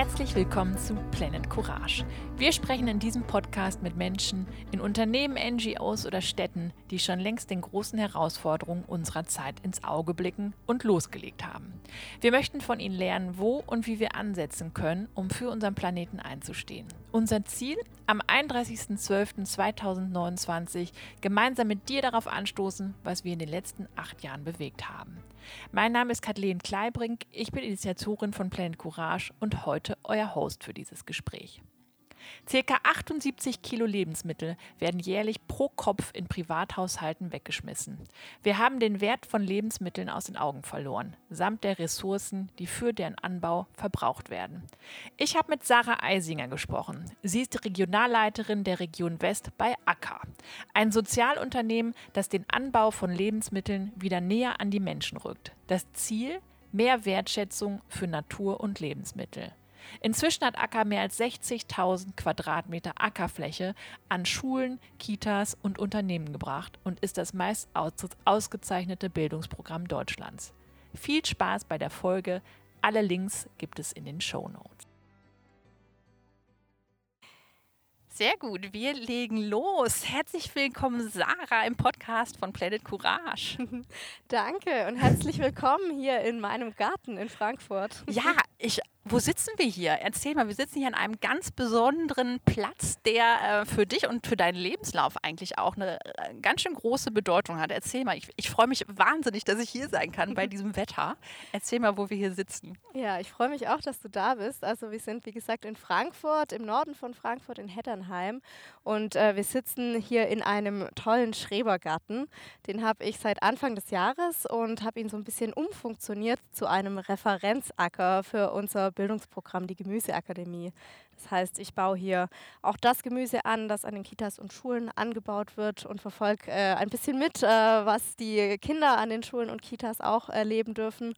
Herzlich willkommen zu Planet Courage. Wir sprechen in diesem Podcast mit Menschen in Unternehmen, NGOs oder Städten, die schon längst den großen Herausforderungen unserer Zeit ins Auge blicken und losgelegt haben. Wir möchten von ihnen lernen, wo und wie wir ansetzen können, um für unseren Planeten einzustehen. Unser Ziel, am 31.12.2029 gemeinsam mit dir darauf anstoßen, was wir in den letzten acht Jahren bewegt haben. Mein Name ist Kathleen Kleibrink, ich bin Initiatorin von Planet Courage und heute euer Host für dieses Gespräch. Circa 78 Kilo Lebensmittel werden jährlich pro Kopf in Privathaushalten weggeschmissen. Wir haben den Wert von Lebensmitteln aus den Augen verloren, samt der Ressourcen, die für deren Anbau verbraucht werden. Ich habe mit Sarah Eisinger gesprochen. Sie ist Regionalleiterin der Region West bei ACKA, ein Sozialunternehmen, das den Anbau von Lebensmitteln wieder näher an die Menschen rückt. Das Ziel? Mehr Wertschätzung für Natur und Lebensmittel. Inzwischen hat Acker mehr als 60.000 Quadratmeter Ackerfläche an Schulen, Kitas und Unternehmen gebracht und ist das meist ausgezeichnete Bildungsprogramm Deutschlands. Viel Spaß bei der Folge. Alle Links gibt es in den Show Notes. Sehr gut, wir legen los. Herzlich willkommen, Sarah, im Podcast von Planet Courage. Danke und herzlich willkommen hier in meinem Garten in Frankfurt. Ja, ich wo sitzen wir hier? Erzähl mal, wir sitzen hier an einem ganz besonderen Platz, der äh, für dich und für deinen Lebenslauf eigentlich auch eine äh, ganz schön große Bedeutung hat. Erzähl mal, ich, ich freue mich wahnsinnig, dass ich hier sein kann bei diesem Wetter. Erzähl mal, wo wir hier sitzen. Ja, ich freue mich auch, dass du da bist. Also wir sind, wie gesagt, in Frankfurt, im Norden von Frankfurt, in Hetternheim. Und äh, wir sitzen hier in einem tollen Schrebergarten. Den habe ich seit Anfang des Jahres und habe ihn so ein bisschen umfunktioniert zu einem Referenzacker für unser Bildungsprogramm, die Gemüseakademie. Das heißt, ich baue hier auch das Gemüse an, das an den Kitas und Schulen angebaut wird und verfolge äh, ein bisschen mit, äh, was die Kinder an den Schulen und Kitas auch erleben dürfen.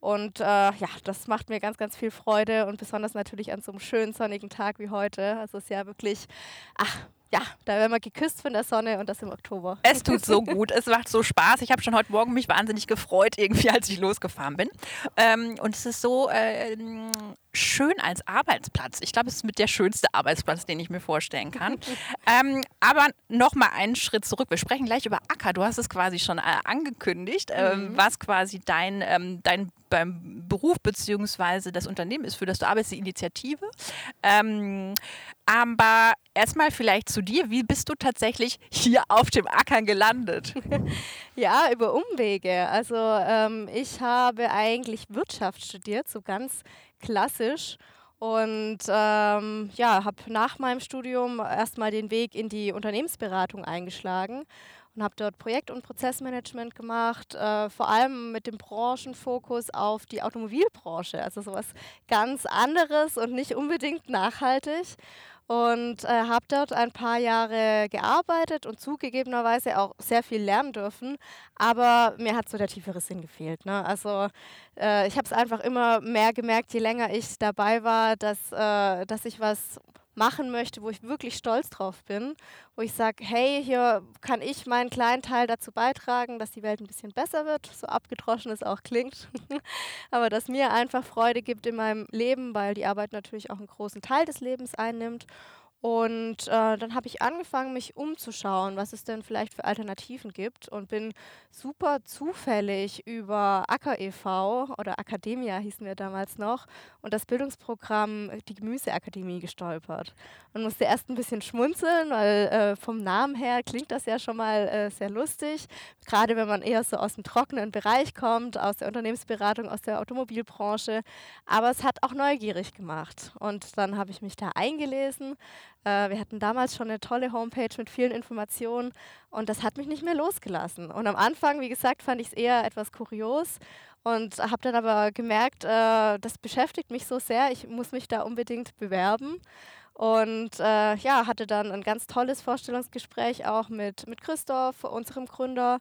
Und äh, ja, das macht mir ganz, ganz viel Freude und besonders natürlich an so einem schönen sonnigen Tag wie heute. Also es ist ja wirklich, ach, ja, da werden wir geküsst von der Sonne und das im Oktober. Es tut so gut, es macht so Spaß. Ich habe schon heute Morgen mich wahnsinnig gefreut, irgendwie, als ich losgefahren bin. Ähm, und es ist so äh, schön als Arbeitsplatz. Ich glaube, es ist mit der schönste Arbeitsplatz, den ich mir vorstellen kann. ähm, aber noch mal einen Schritt zurück. Wir sprechen gleich über Acker. Du hast es quasi schon äh, angekündigt, ähm, mhm. was quasi dein, ähm, dein beim Beruf bzw. das Unternehmen ist, für das du arbeitest, die Initiative. Ähm, aber erstmal vielleicht zu dir. Wie bist du tatsächlich hier auf dem Acker gelandet? ja, über Umwege. Also ähm, ich habe eigentlich Wirtschaft studiert, so ganz klassisch. Und ähm, ja, habe nach meinem Studium erstmal den Weg in die Unternehmensberatung eingeschlagen und habe dort Projekt- und Prozessmanagement gemacht, äh, vor allem mit dem Branchenfokus auf die Automobilbranche, also sowas ganz anderes und nicht unbedingt nachhaltig. Und äh, habe dort ein paar Jahre gearbeitet und zugegebenerweise auch sehr viel lernen dürfen, aber mir hat so der tiefere Sinn gefehlt. Ne? Also äh, ich habe es einfach immer mehr gemerkt, je länger ich dabei war, dass, äh, dass ich was machen möchte, wo ich wirklich stolz drauf bin, wo ich sage, hey, hier kann ich meinen kleinen Teil dazu beitragen, dass die Welt ein bisschen besser wird, so abgedroschen es auch klingt, aber dass mir einfach Freude gibt in meinem Leben, weil die Arbeit natürlich auch einen großen Teil des Lebens einnimmt und äh, dann habe ich angefangen, mich umzuschauen, was es denn vielleicht für Alternativen gibt und bin super zufällig über Acker e.V. oder Academia hießen wir damals noch und das Bildungsprogramm die Gemüseakademie gestolpert und musste erst ein bisschen schmunzeln, weil äh, vom Namen her klingt das ja schon mal äh, sehr lustig, gerade wenn man eher so aus dem trockenen Bereich kommt, aus der Unternehmensberatung, aus der Automobilbranche, aber es hat auch neugierig gemacht und dann habe ich mich da eingelesen äh, wir hatten damals schon eine tolle Homepage mit vielen Informationen und das hat mich nicht mehr losgelassen. Und am Anfang, wie gesagt, fand ich es eher etwas kurios und habe dann aber gemerkt, äh, das beschäftigt mich so sehr, ich muss mich da unbedingt bewerben. Und äh, ja, hatte dann ein ganz tolles Vorstellungsgespräch auch mit, mit Christoph, unserem Gründer.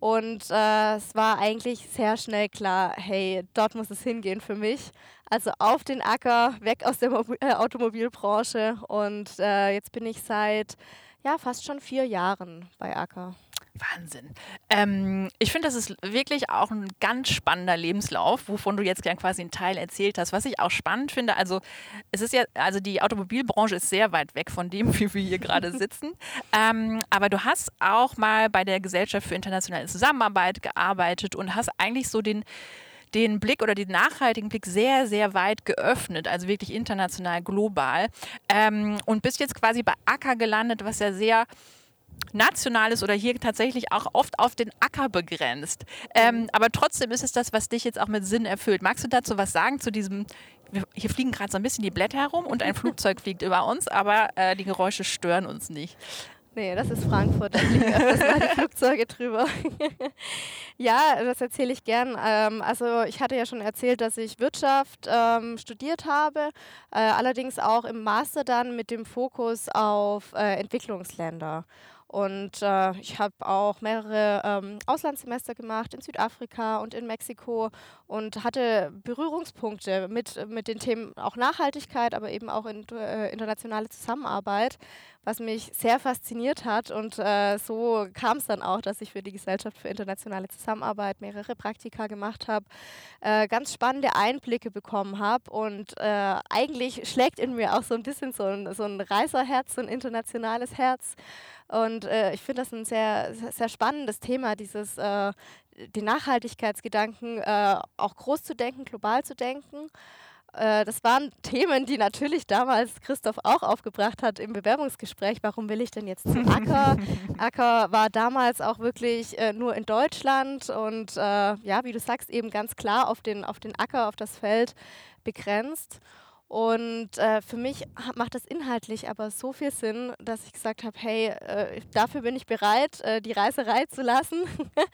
Und äh, es war eigentlich sehr schnell klar, hey, dort muss es hingehen für mich. Also auf den Acker, weg aus der Mobil äh, Automobilbranche. Und äh, jetzt bin ich seit ja, fast schon vier Jahren bei Acker. Wahnsinn. Ähm, ich finde, das ist wirklich auch ein ganz spannender Lebenslauf, wovon du jetzt quasi einen Teil erzählt hast. Was ich auch spannend finde, also es ist ja, also die Automobilbranche ist sehr weit weg von dem, wie wir hier gerade sitzen. Ähm, aber du hast auch mal bei der Gesellschaft für internationale Zusammenarbeit gearbeitet und hast eigentlich so den den Blick oder den nachhaltigen Blick sehr, sehr weit geöffnet, also wirklich international, global. Ähm, und bist jetzt quasi bei Acker gelandet, was ja sehr national ist oder hier tatsächlich auch oft auf den Acker begrenzt. Ähm, aber trotzdem ist es das, was dich jetzt auch mit Sinn erfüllt. Magst du dazu was sagen zu diesem, hier fliegen gerade so ein bisschen die Blätter herum und ein Flugzeug fliegt über uns, aber äh, die Geräusche stören uns nicht. Nee, das ist Frankfurt, da fliegen öfters die Flugzeuge drüber. ja, das erzähle ich gern. Ähm, also ich hatte ja schon erzählt, dass ich Wirtschaft ähm, studiert habe, äh, allerdings auch im Master dann mit dem Fokus auf äh, Entwicklungsländer. Und äh, ich habe auch mehrere ähm, Auslandssemester gemacht in Südafrika und in Mexiko und hatte Berührungspunkte mit, mit den Themen auch Nachhaltigkeit, aber eben auch in, äh, internationale Zusammenarbeit, was mich sehr fasziniert hat. Und äh, so kam es dann auch, dass ich für die Gesellschaft für internationale Zusammenarbeit mehrere Praktika gemacht habe, äh, ganz spannende Einblicke bekommen habe. Und äh, eigentlich schlägt in mir auch so ein bisschen so ein, so ein Reiserherz, so ein internationales Herz. Und äh, ich finde das ein sehr, sehr spannendes Thema, dieses äh, die Nachhaltigkeitsgedanken äh, auch groß zu denken, global zu denken. Äh, das waren Themen, die natürlich damals Christoph auch aufgebracht hat im Bewerbungsgespräch. Warum will ich denn jetzt zum Acker? Acker war damals auch wirklich äh, nur in Deutschland und äh, ja, wie du sagst, eben ganz klar auf den, auf den Acker, auf das Feld begrenzt. Und äh, für mich macht das inhaltlich aber so viel Sinn, dass ich gesagt habe, hey, äh, dafür bin ich bereit, äh, die Reiserei zu lassen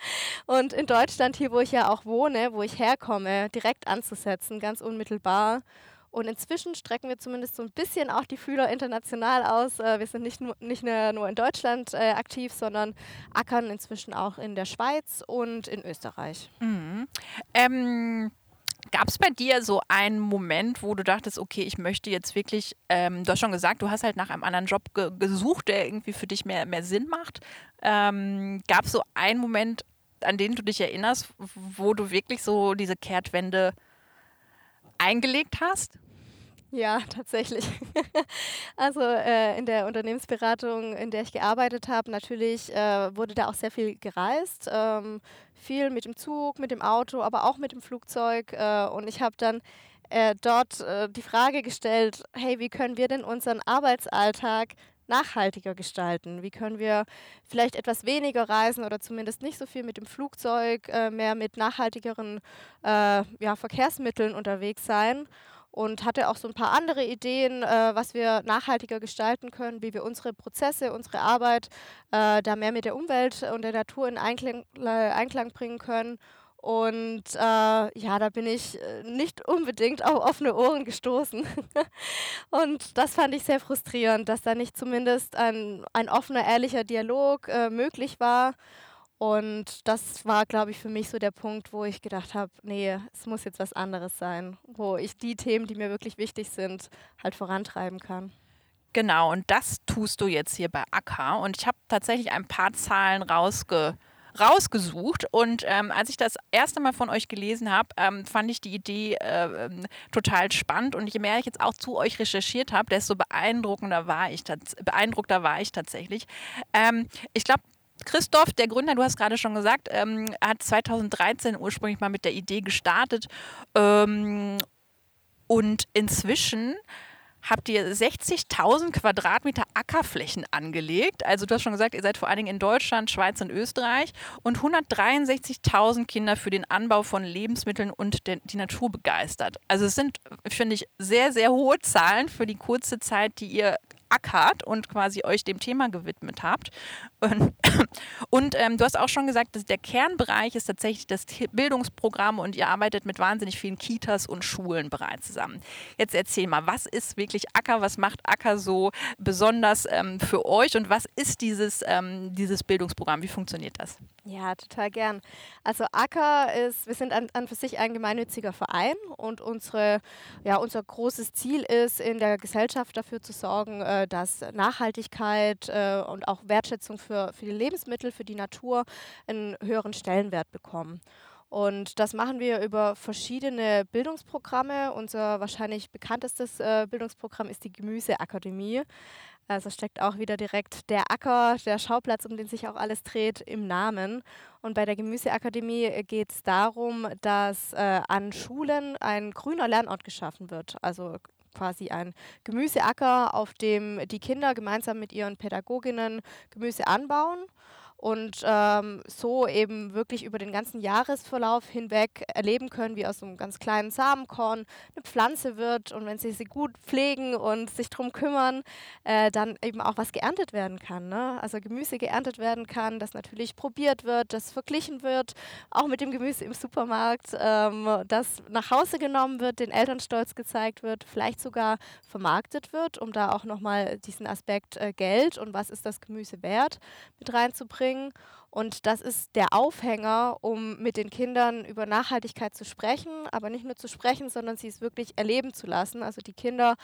und in Deutschland, hier wo ich ja auch wohne, wo ich herkomme, direkt anzusetzen, ganz unmittelbar. Und inzwischen strecken wir zumindest so ein bisschen auch die Fühler international aus. Äh, wir sind nicht nur, nicht nur in Deutschland äh, aktiv, sondern ackern inzwischen auch in der Schweiz und in Österreich. Mhm. Ähm Gab es bei dir so einen Moment, wo du dachtest, okay, ich möchte jetzt wirklich, ähm, du hast schon gesagt, du hast halt nach einem anderen Job ge gesucht, der irgendwie für dich mehr, mehr Sinn macht. Ähm, Gab es so einen Moment, an den du dich erinnerst, wo du wirklich so diese Kehrtwende eingelegt hast? Ja, tatsächlich. also äh, in der Unternehmensberatung, in der ich gearbeitet habe, natürlich äh, wurde da auch sehr viel gereist. Ähm, viel mit dem Zug, mit dem Auto, aber auch mit dem Flugzeug. Äh, und ich habe dann äh, dort äh, die Frage gestellt, hey, wie können wir denn unseren Arbeitsalltag nachhaltiger gestalten? Wie können wir vielleicht etwas weniger reisen oder zumindest nicht so viel mit dem Flugzeug, äh, mehr mit nachhaltigeren ja, Verkehrsmitteln unterwegs sein? Und hatte auch so ein paar andere Ideen, äh, was wir nachhaltiger gestalten können, wie wir unsere Prozesse, unsere Arbeit äh, da mehr mit der Umwelt und der Natur in Einklang, äh, Einklang bringen können. Und äh, ja, da bin ich äh, nicht unbedingt auf offene Ohren gestoßen. und das fand ich sehr frustrierend, dass da nicht zumindest ein, ein offener, ehrlicher Dialog äh, möglich war. Und das war, glaube ich, für mich so der Punkt, wo ich gedacht habe, nee, es muss jetzt was anderes sein, wo ich die Themen, die mir wirklich wichtig sind, halt vorantreiben kann. Genau, und das tust du jetzt hier bei Akka. Und ich habe tatsächlich ein paar Zahlen rausge rausgesucht. Und ähm, als ich das erste Mal von euch gelesen habe, ähm, fand ich die Idee äh, total spannend. Und je mehr ich jetzt auch zu euch recherchiert habe, desto beeindruckender war ich, beeindruckter war ich tatsächlich. Ähm, ich glaube, Christoph, der Gründer, du hast gerade schon gesagt, ähm, hat 2013 ursprünglich mal mit der Idee gestartet. Ähm, und inzwischen habt ihr 60.000 Quadratmeter Ackerflächen angelegt. Also du hast schon gesagt, ihr seid vor allen Dingen in Deutschland, Schweiz und Österreich und 163.000 Kinder für den Anbau von Lebensmitteln und die Natur begeistert. Also es sind, finde ich, sehr, sehr hohe Zahlen für die kurze Zeit, die ihr ackert und quasi euch dem Thema gewidmet habt. Und, und ähm, du hast auch schon gesagt, dass der Kernbereich ist tatsächlich das Bildungsprogramm und ihr arbeitet mit wahnsinnig vielen Kitas und Schulen bereits zusammen. Jetzt erzähl mal, was ist wirklich Acker? Was macht Acker so besonders ähm, für euch und was ist dieses, ähm, dieses Bildungsprogramm? Wie funktioniert das? Ja, total gern. Also Acker ist, wir sind an, an für sich ein gemeinnütziger Verein und unsere, ja, unser großes Ziel ist, in der Gesellschaft dafür zu sorgen, äh, dass Nachhaltigkeit äh, und auch Wertschätzung für, für die Lebensmittel, für die Natur einen höheren Stellenwert bekommen. Und das machen wir über verschiedene Bildungsprogramme. Unser wahrscheinlich bekanntestes äh, Bildungsprogramm ist die Gemüseakademie. Also steckt auch wieder direkt der Acker, der Schauplatz, um den sich auch alles dreht, im Namen. Und bei der Gemüseakademie geht es darum, dass äh, an Schulen ein grüner Lernort geschaffen wird. Also quasi ein Gemüseacker, auf dem die Kinder gemeinsam mit ihren Pädagoginnen Gemüse anbauen und ähm, so eben wirklich über den ganzen Jahresverlauf hinweg erleben können, wie aus einem ganz kleinen Samenkorn eine Pflanze wird und wenn sie sie gut pflegen und sich darum kümmern, äh, dann eben auch was geerntet werden kann. Ne? Also Gemüse geerntet werden kann, das natürlich probiert wird, das verglichen wird, auch mit dem Gemüse im Supermarkt, ähm, das nach Hause genommen wird, den Eltern stolz gezeigt wird, vielleicht sogar vermarktet wird, um da auch nochmal diesen Aspekt äh, Geld und was ist das Gemüse wert mit reinzubringen bringen. Und das ist der Aufhänger, um mit den Kindern über Nachhaltigkeit zu sprechen, aber nicht nur zu sprechen, sondern sie es wirklich erleben zu lassen. Also die Kinder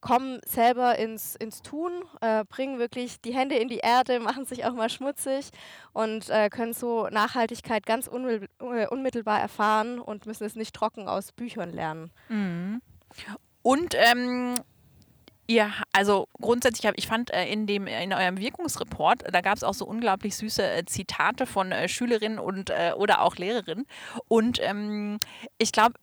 kommen selber ins, ins Tun, äh, bringen wirklich die Hände in die Erde, machen sich auch mal schmutzig und äh, können so Nachhaltigkeit ganz äh, unmittelbar erfahren und müssen es nicht trocken aus Büchern lernen. Mhm. Und ähm Ihr, also grundsätzlich, hab, ich fand äh, in, dem, in eurem Wirkungsreport, da gab es auch so unglaublich süße äh, Zitate von äh, Schülerinnen und äh, oder auch Lehrerinnen. Und ähm, ich glaube,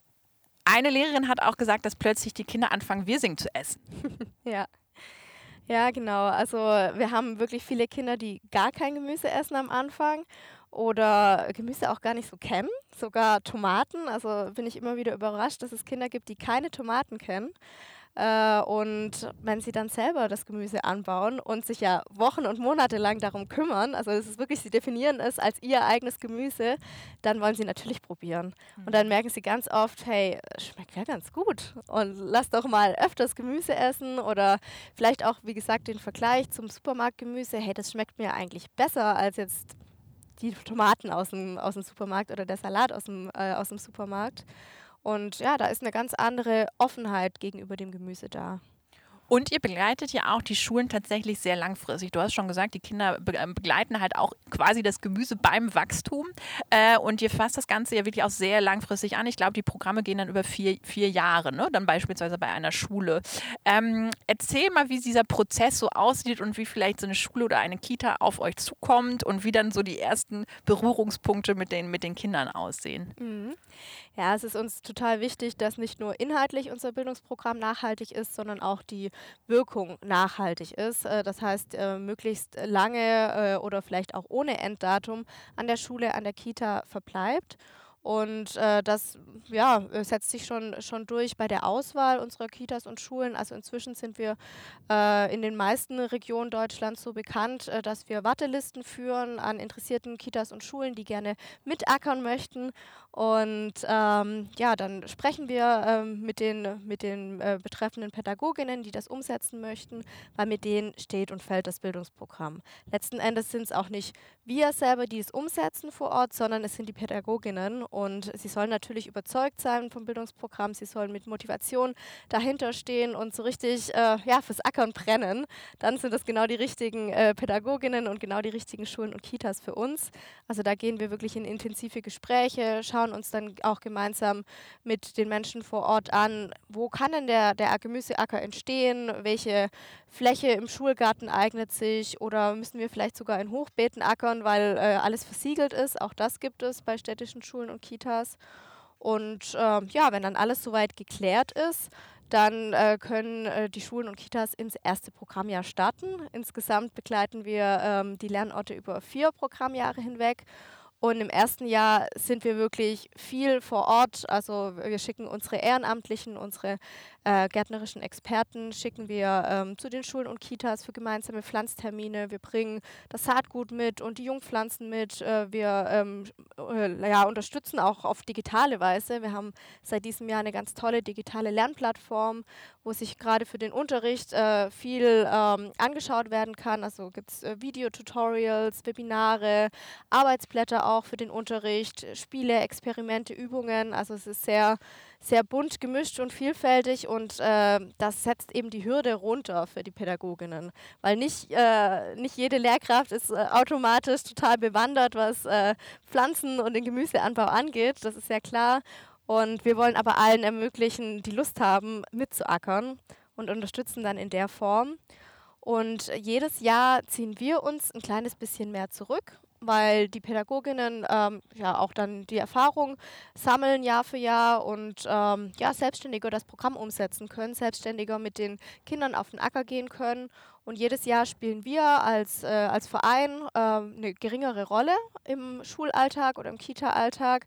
eine Lehrerin hat auch gesagt, dass plötzlich die Kinder anfangen, Wirsing zu essen. ja. Ja, genau. Also wir haben wirklich viele Kinder, die gar kein Gemüse essen am Anfang oder Gemüse auch gar nicht so kennen, sogar Tomaten. Also bin ich immer wieder überrascht, dass es Kinder gibt, die keine Tomaten kennen. Äh, und wenn sie dann selber das Gemüse anbauen und sich ja Wochen und Monate lang darum kümmern, also es ist wirklich, sie definieren es als ihr eigenes Gemüse, dann wollen sie natürlich probieren. Und dann mhm. merken sie ganz oft, hey, schmeckt ja ganz gut. Und lass doch mal öfters Gemüse essen oder vielleicht auch, wie gesagt, den Vergleich zum Supermarktgemüse, hey, das schmeckt mir eigentlich besser als jetzt die Tomaten aus dem, aus dem Supermarkt oder der Salat aus dem, äh, aus dem Supermarkt. Und ja, da ist eine ganz andere Offenheit gegenüber dem Gemüse da. Und ihr begleitet ja auch die Schulen tatsächlich sehr langfristig. Du hast schon gesagt, die Kinder ähm, begleiten halt auch quasi das Gemüse beim Wachstum. Äh, und ihr fasst das Ganze ja wirklich auch sehr langfristig an. Ich glaube, die Programme gehen dann über vier, vier Jahre, ne? dann beispielsweise bei einer Schule. Ähm, erzähl mal, wie dieser Prozess so aussieht und wie vielleicht so eine Schule oder eine Kita auf euch zukommt und wie dann so die ersten Berührungspunkte mit den, mit den Kindern aussehen. Mhm. Ja, es ist uns total wichtig, dass nicht nur inhaltlich unser Bildungsprogramm nachhaltig ist, sondern auch die Wirkung nachhaltig ist. Äh, das heißt, äh, möglichst lange äh, oder vielleicht auch ohne Enddatum an der Schule, an der Kita verbleibt. Und äh, das ja, setzt sich schon, schon durch bei der Auswahl unserer Kitas und Schulen. Also inzwischen sind wir äh, in den meisten Regionen Deutschlands so bekannt, äh, dass wir Wartelisten führen an interessierten Kitas und Schulen, die gerne mitackern möchten. Und ähm, ja, dann sprechen wir ähm, mit den, mit den äh, betreffenden Pädagoginnen, die das umsetzen möchten, weil mit denen steht und fällt das Bildungsprogramm. Letzten Endes sind es auch nicht wir selber, die es umsetzen vor Ort, sondern es sind die Pädagoginnen. Und sie sollen natürlich überzeugt sein vom Bildungsprogramm, sie sollen mit Motivation dahinter stehen und so richtig äh, ja, fürs Ackern brennen. Dann sind das genau die richtigen äh, Pädagoginnen und genau die richtigen Schulen und Kitas für uns. Also da gehen wir wirklich in intensive Gespräche, schauen, uns dann auch gemeinsam mit den Menschen vor Ort an, wo kann denn der, der Gemüseacker entstehen, welche Fläche im Schulgarten eignet sich oder müssen wir vielleicht sogar in Hochbeeten ackern, weil äh, alles versiegelt ist. Auch das gibt es bei städtischen Schulen und Kitas. Und äh, ja, wenn dann alles soweit geklärt ist, dann äh, können äh, die Schulen und Kitas ins erste Programmjahr starten. Insgesamt begleiten wir ähm, die Lernorte über vier Programmjahre hinweg und im ersten Jahr sind wir wirklich viel vor Ort. Also wir schicken unsere Ehrenamtlichen, unsere äh, gärtnerischen Experten schicken wir ähm, zu den Schulen und Kitas für gemeinsame Pflanztermine. Wir bringen das Saatgut mit und die Jungpflanzen mit. Äh, wir ähm, äh, ja, unterstützen auch auf digitale Weise. Wir haben seit diesem Jahr eine ganz tolle digitale Lernplattform, wo sich gerade für den Unterricht äh, viel ähm, angeschaut werden kann. Also gibt es äh, Videotutorials, Webinare, Arbeitsblätter auch auch für den Unterricht, Spiele, Experimente, Übungen. Also es ist sehr, sehr bunt gemischt und vielfältig und äh, das setzt eben die Hürde runter für die Pädagoginnen, weil nicht, äh, nicht jede Lehrkraft ist äh, automatisch total bewandert, was äh, Pflanzen und den Gemüseanbau angeht, das ist ja klar. Und wir wollen aber allen ermöglichen, die Lust haben, mitzuackern und unterstützen dann in der Form. Und jedes Jahr ziehen wir uns ein kleines bisschen mehr zurück, weil die Pädagoginnen ähm, ja auch dann die Erfahrung sammeln Jahr für Jahr und ähm, ja selbstständiger das Programm umsetzen können, selbstständiger mit den Kindern auf den Acker gehen können. Und jedes Jahr spielen wir als, äh, als Verein äh, eine geringere Rolle im Schulalltag oder im Kita-Alltag.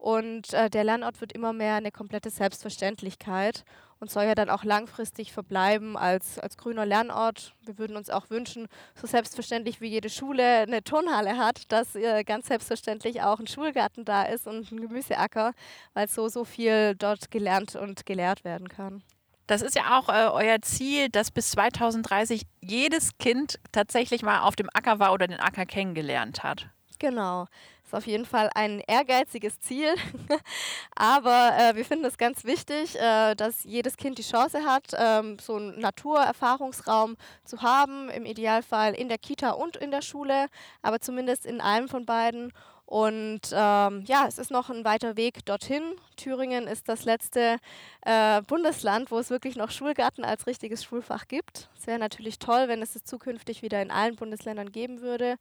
Und äh, der Lernort wird immer mehr eine komplette Selbstverständlichkeit und soll ja dann auch langfristig verbleiben als, als grüner Lernort. Wir würden uns auch wünschen, so selbstverständlich wie jede Schule eine Turnhalle hat, dass äh, ganz selbstverständlich auch ein Schulgarten da ist und ein Gemüseacker, weil so, so viel dort gelernt und gelehrt werden kann. Das ist ja auch äh, euer Ziel, dass bis 2030 jedes Kind tatsächlich mal auf dem Acker war oder den Acker kennengelernt hat. Genau. Ist auf jeden Fall ein ehrgeiziges Ziel. Aber äh, wir finden es ganz wichtig, äh, dass jedes Kind die Chance hat, ähm, so einen Naturerfahrungsraum zu haben. Im Idealfall in der Kita und in der Schule, aber zumindest in einem von beiden. Und ähm, ja, es ist noch ein weiter Weg dorthin. Thüringen ist das letzte äh, Bundesland, wo es wirklich noch Schulgarten als richtiges Schulfach gibt. Es wäre natürlich toll, wenn es es zukünftig wieder in allen Bundesländern geben würde.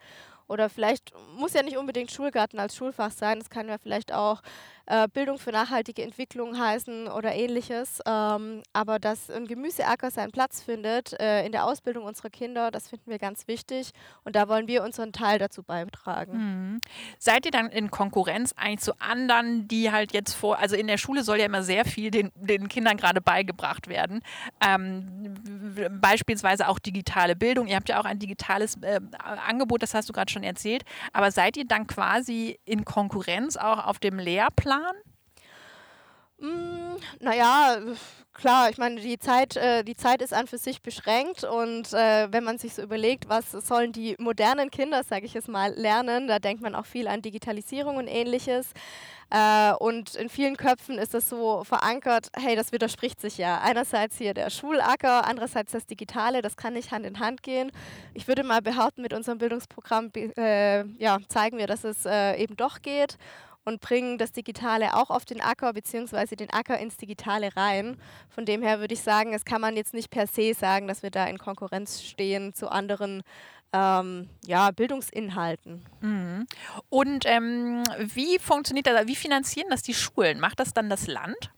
Oder vielleicht muss ja nicht unbedingt Schulgarten als Schulfach sein. Es kann ja vielleicht auch äh, Bildung für nachhaltige Entwicklung heißen oder ähnliches. Ähm, aber dass ein Gemüseacker seinen Platz findet äh, in der Ausbildung unserer Kinder, das finden wir ganz wichtig. Und da wollen wir unseren Teil dazu beitragen. Mhm. Seid ihr dann in Konkurrenz eigentlich zu anderen, die halt jetzt vor, also in der Schule soll ja immer sehr viel den, den Kindern gerade beigebracht werden. Ähm, beispielsweise auch digitale Bildung. Ihr habt ja auch ein digitales äh, Angebot, das hast du gerade schon erzählt. Aber seid ihr dann quasi in Konkurrenz auch auf dem Lehrplan? Mm, naja, klar, ich meine, die Zeit, äh, die Zeit ist an für sich beschränkt und äh, wenn man sich so überlegt, was sollen die modernen Kinder, sage ich jetzt mal, lernen, da denkt man auch viel an Digitalisierung und ähnliches. Äh, und in vielen Köpfen ist das so verankert, hey, das widerspricht sich ja. Einerseits hier der Schulacker, andererseits das Digitale, das kann nicht Hand in Hand gehen. Ich würde mal behaupten, mit unserem Bildungsprogramm äh, ja, zeigen wir, dass es äh, eben doch geht und bringen das Digitale auch auf den Acker bzw. den Acker ins Digitale rein. Von dem her würde ich sagen, es kann man jetzt nicht per se sagen, dass wir da in Konkurrenz stehen zu anderen ähm, ja, Bildungsinhalten. Mhm. Und ähm, wie funktioniert das, wie finanzieren das die Schulen? Macht das dann das Land?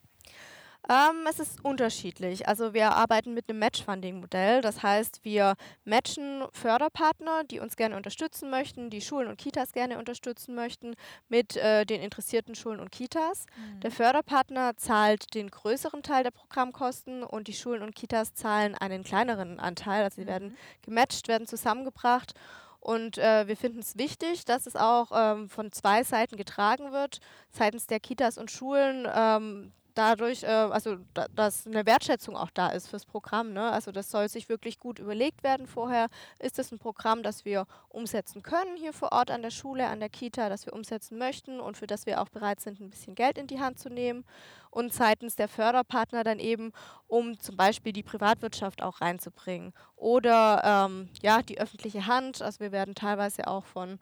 Ähm, es ist unterschiedlich. Also wir arbeiten mit einem Match-Funding-Modell. Das heißt, wir matchen Förderpartner, die uns gerne unterstützen möchten, die Schulen und Kitas gerne unterstützen möchten, mit äh, den interessierten Schulen und Kitas. Mhm. Der Förderpartner zahlt den größeren Teil der Programmkosten und die Schulen und Kitas zahlen einen kleineren Anteil. Also sie mhm. werden gematcht, werden zusammengebracht. Und äh, wir finden es wichtig, dass es auch ähm, von zwei Seiten getragen wird, seitens der Kitas und Schulen. Ähm, dadurch, äh, also da, dass eine Wertschätzung auch da ist fürs Programm. Ne? Also das soll sich wirklich gut überlegt werden vorher. Ist das ein Programm, das wir umsetzen können hier vor Ort an der Schule, an der Kita, das wir umsetzen möchten und für das wir auch bereit sind, ein bisschen Geld in die Hand zu nehmen? Und seitens der Förderpartner dann eben, um zum Beispiel die Privatwirtschaft auch reinzubringen. Oder ähm, ja, die öffentliche Hand. Also wir werden teilweise auch von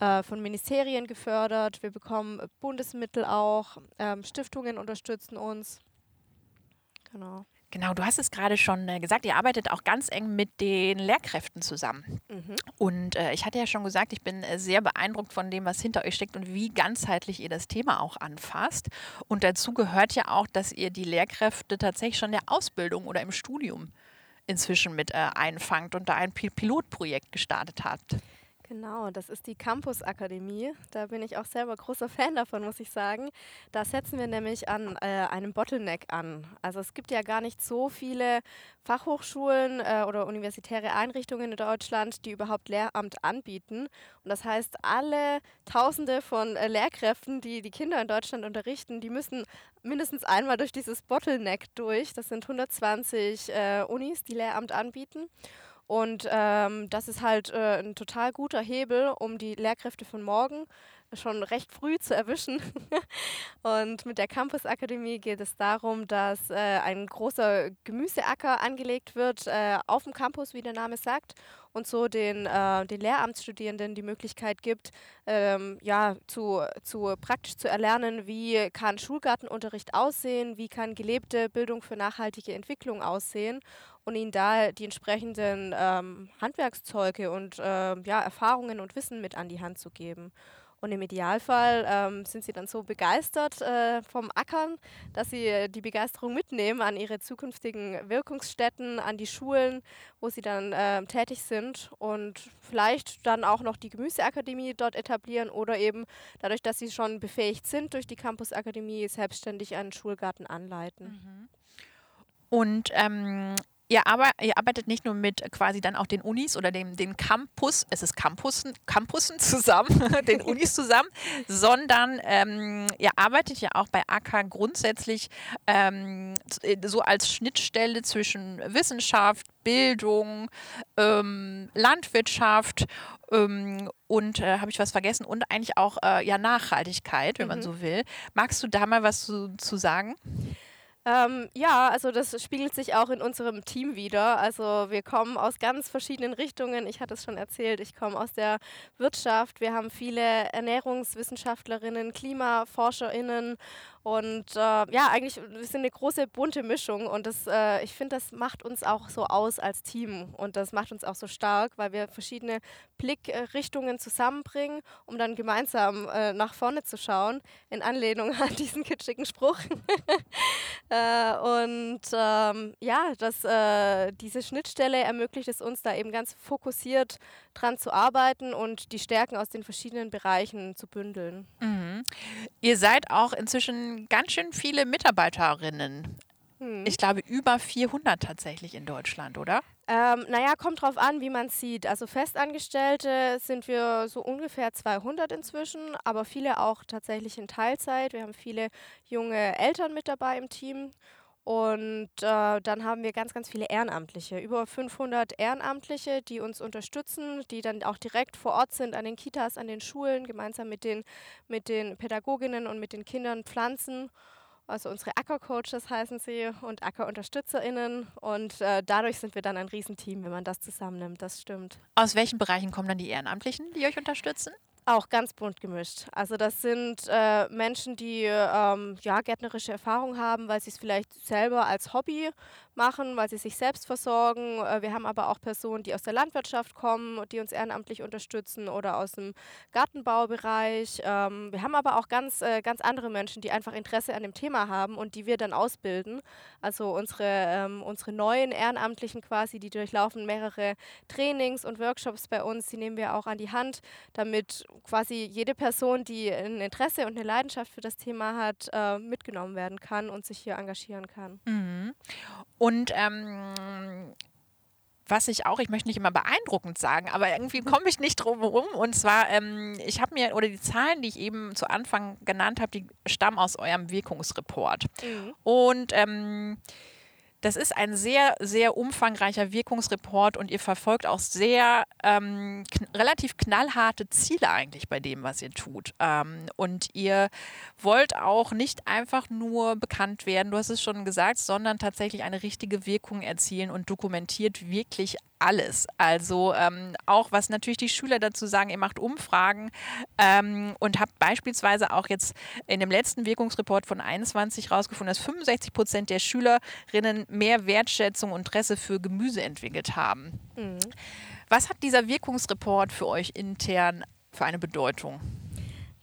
äh, von Ministerien gefördert. Wir bekommen Bundesmittel auch. Ähm, Stiftungen unterstützen uns. Genau. Genau, du hast es gerade schon äh, gesagt, ihr arbeitet auch ganz eng mit den Lehrkräften zusammen. Mhm. Und äh, ich hatte ja schon gesagt, ich bin äh, sehr beeindruckt von dem, was hinter euch steckt und wie ganzheitlich ihr das Thema auch anfasst. Und dazu gehört ja auch, dass ihr die Lehrkräfte tatsächlich schon in der Ausbildung oder im Studium inzwischen mit äh, einfangt und da ein Pilotprojekt gestartet habt. Genau, das ist die Campus Akademie. Da bin ich auch selber großer Fan davon, muss ich sagen. Da setzen wir nämlich an äh, einem Bottleneck an. Also es gibt ja gar nicht so viele Fachhochschulen äh, oder universitäre Einrichtungen in Deutschland, die überhaupt Lehramt anbieten. Und das heißt, alle Tausende von äh, Lehrkräften, die die Kinder in Deutschland unterrichten, die müssen mindestens einmal durch dieses Bottleneck durch. Das sind 120 äh, Unis, die Lehramt anbieten. Und ähm, das ist halt äh, ein total guter Hebel, um die Lehrkräfte von morgen schon recht früh zu erwischen. und mit der Campus Akademie geht es darum, dass äh, ein großer Gemüseacker angelegt wird äh, auf dem Campus, wie der Name sagt, und so den, äh, den Lehramtsstudierenden die Möglichkeit gibt, ähm, ja, zu, zu praktisch zu erlernen, wie kann Schulgartenunterricht aussehen, wie kann gelebte Bildung für nachhaltige Entwicklung aussehen und ihnen da die entsprechenden ähm, Handwerkszeuge und äh, ja, Erfahrungen und Wissen mit an die Hand zu geben. Und im Idealfall ähm, sind sie dann so begeistert äh, vom Ackern, dass sie die Begeisterung mitnehmen an ihre zukünftigen Wirkungsstätten, an die Schulen, wo sie dann äh, tätig sind und vielleicht dann auch noch die Gemüseakademie dort etablieren oder eben dadurch, dass sie schon befähigt sind, durch die Campusakademie selbstständig einen Schulgarten anleiten. Mhm. Und ähm, Ihr, aber, ihr, arbeitet nicht nur mit quasi dann auch den Unis oder dem, den Campus, es ist Campussen, Campussen zusammen, den Unis zusammen, sondern ähm, ihr arbeitet ja auch bei AK grundsätzlich ähm, so als Schnittstelle zwischen Wissenschaft, Bildung, ähm, Landwirtschaft ähm, und äh, habe ich was vergessen und eigentlich auch äh, ja Nachhaltigkeit, wenn mhm. man so will. Magst du da mal was zu, zu sagen? Ähm, ja, also das spiegelt sich auch in unserem Team wieder. Also wir kommen aus ganz verschiedenen Richtungen. Ich hatte es schon erzählt, ich komme aus der Wirtschaft. Wir haben viele Ernährungswissenschaftlerinnen, Klimaforscherinnen und äh, ja, eigentlich, wir sind eine große bunte Mischung und das, äh, ich finde, das macht uns auch so aus als Team und das macht uns auch so stark, weil wir verschiedene Blickrichtungen zusammenbringen, um dann gemeinsam äh, nach vorne zu schauen, in Anlehnung an diesen kitschigen Spruch. Äh, und ähm, ja, das, äh, diese Schnittstelle ermöglicht es uns da eben ganz fokussiert dran zu arbeiten und die Stärken aus den verschiedenen Bereichen zu bündeln. Mhm. Ihr seid auch inzwischen ganz schön viele Mitarbeiterinnen. Hm. Ich glaube, über 400 tatsächlich in Deutschland, oder? Ähm, naja, kommt drauf an, wie man sieht. Also Festangestellte sind wir so ungefähr 200 inzwischen, aber viele auch tatsächlich in Teilzeit. Wir haben viele junge Eltern mit dabei im Team und äh, dann haben wir ganz, ganz viele Ehrenamtliche, über 500 Ehrenamtliche, die uns unterstützen, die dann auch direkt vor Ort sind an den Kitas, an den Schulen, gemeinsam mit den, mit den Pädagoginnen und mit den Kindern pflanzen. Also unsere Ackercoaches heißen sie und AckerunterstützerInnen. Und äh, dadurch sind wir dann ein Riesenteam, wenn man das zusammennimmt. Das stimmt. Aus welchen Bereichen kommen dann die Ehrenamtlichen, die euch unterstützen? Auch ganz bunt gemischt. Also das sind äh, Menschen, die ähm, ja, gärtnerische Erfahrung haben, weil sie es vielleicht selber als Hobby machen, weil sie sich selbst versorgen. Äh, wir haben aber auch Personen, die aus der Landwirtschaft kommen, die uns ehrenamtlich unterstützen oder aus dem Gartenbaubereich. Ähm, wir haben aber auch ganz, äh, ganz andere Menschen, die einfach Interesse an dem Thema haben und die wir dann ausbilden. Also unsere, ähm, unsere neuen Ehrenamtlichen quasi, die durchlaufen mehrere Trainings und Workshops bei uns, die nehmen wir auch an die Hand, damit quasi jede Person, die ein Interesse und eine Leidenschaft für das Thema hat, äh, mitgenommen werden kann und sich hier engagieren kann. Mhm. Und ähm, was ich auch, ich möchte nicht immer beeindruckend sagen, aber irgendwie komme ich nicht drum herum. Und zwar, ähm, ich habe mir, oder die Zahlen, die ich eben zu Anfang genannt habe, die stammen aus eurem Wirkungsreport. Mhm. Und ähm, das ist ein sehr, sehr umfangreicher Wirkungsreport und ihr verfolgt auch sehr ähm, kn relativ knallharte Ziele eigentlich bei dem, was ihr tut. Ähm, und ihr wollt auch nicht einfach nur bekannt werden, du hast es schon gesagt, sondern tatsächlich eine richtige Wirkung erzielen und dokumentiert wirklich alles. Also ähm, auch was natürlich die Schüler dazu sagen, ihr macht Umfragen ähm, und habt beispielsweise auch jetzt in dem letzten Wirkungsreport von 21 rausgefunden, dass 65 Prozent der Schülerinnen mehr Wertschätzung und Interesse für Gemüse entwickelt haben. Mhm. Was hat dieser Wirkungsreport für euch intern für eine Bedeutung?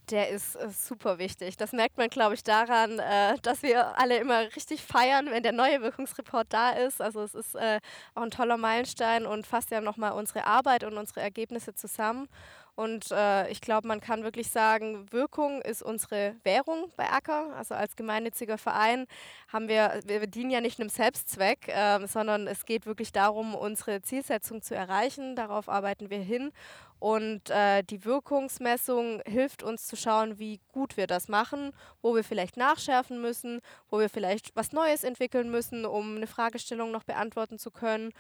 Der ist äh, super wichtig. Das merkt man, glaube ich, daran, äh, dass wir alle immer richtig feiern, wenn der neue Wirkungsreport da ist. Also es ist äh, auch ein toller Meilenstein und fasst ja nochmal unsere Arbeit und unsere Ergebnisse zusammen. Und äh, ich glaube, man kann wirklich sagen, Wirkung ist unsere Währung bei Acker. Also als gemeinnütziger Verein haben wir, wir dienen ja nicht einem Selbstzweck, äh, sondern es geht wirklich darum, unsere Zielsetzung zu erreichen. Darauf arbeiten wir hin. Und äh, die Wirkungsmessung hilft uns zu schauen, wie gut wir das machen, wo wir vielleicht nachschärfen müssen, wo wir vielleicht was Neues entwickeln müssen, um eine Fragestellung noch beantworten zu können.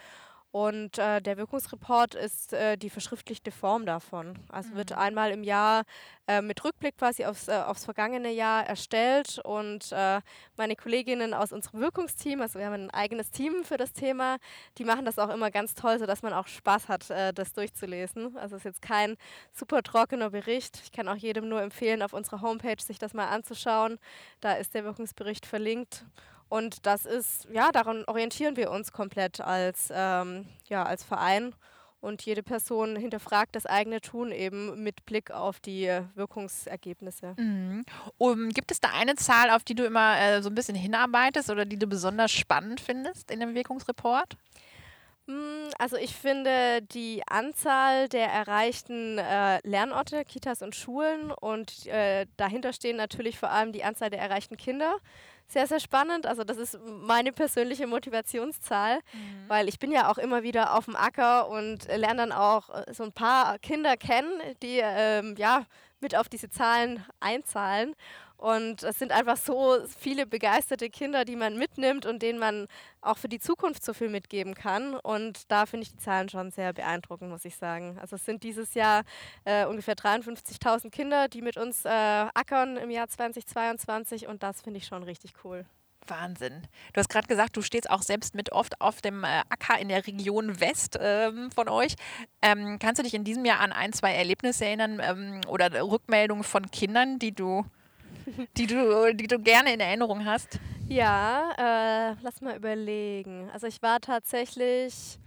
Und äh, der Wirkungsreport ist äh, die verschriftlichte Form davon. Also mhm. wird einmal im Jahr äh, mit Rückblick quasi aufs, äh, aufs vergangene Jahr erstellt. Und äh, meine Kolleginnen aus unserem Wirkungsteam, also wir haben ein eigenes Team für das Thema, die machen das auch immer ganz toll, sodass man auch Spaß hat, äh, das durchzulesen. Also es ist jetzt kein super trockener Bericht. Ich kann auch jedem nur empfehlen, auf unserer Homepage sich das mal anzuschauen. Da ist der Wirkungsbericht verlinkt. Und das ist, ja, daran orientieren wir uns komplett als, ähm, ja, als Verein. Und jede Person hinterfragt das eigene Tun eben mit Blick auf die Wirkungsergebnisse. Mhm. Um, gibt es da eine Zahl, auf die du immer äh, so ein bisschen hinarbeitest oder die du besonders spannend findest in dem Wirkungsreport? Hm, also ich finde die Anzahl der erreichten äh, Lernorte, Kitas und Schulen und äh, dahinter stehen natürlich vor allem die Anzahl der erreichten Kinder sehr, sehr spannend. Also das ist meine persönliche Motivationszahl, mhm. weil ich bin ja auch immer wieder auf dem Acker und lerne dann auch äh, so ein paar Kinder kennen, die ähm, ja mit auf diese Zahlen einzahlen. Und es sind einfach so viele begeisterte Kinder, die man mitnimmt und denen man auch für die Zukunft so viel mitgeben kann. Und da finde ich die Zahlen schon sehr beeindruckend, muss ich sagen. Also es sind dieses Jahr äh, ungefähr 53.000 Kinder, die mit uns äh, ackern im Jahr 2022 und das finde ich schon richtig cool. Wahnsinn. Du hast gerade gesagt, du stehst auch selbst mit oft auf dem äh, Acker in der Region West ähm, von euch. Ähm, kannst du dich in diesem Jahr an ein, zwei Erlebnisse erinnern ähm, oder Rückmeldungen von Kindern, die du die du, die du gerne in Erinnerung hast? Ja, äh, lass mal überlegen. Also ich war tatsächlich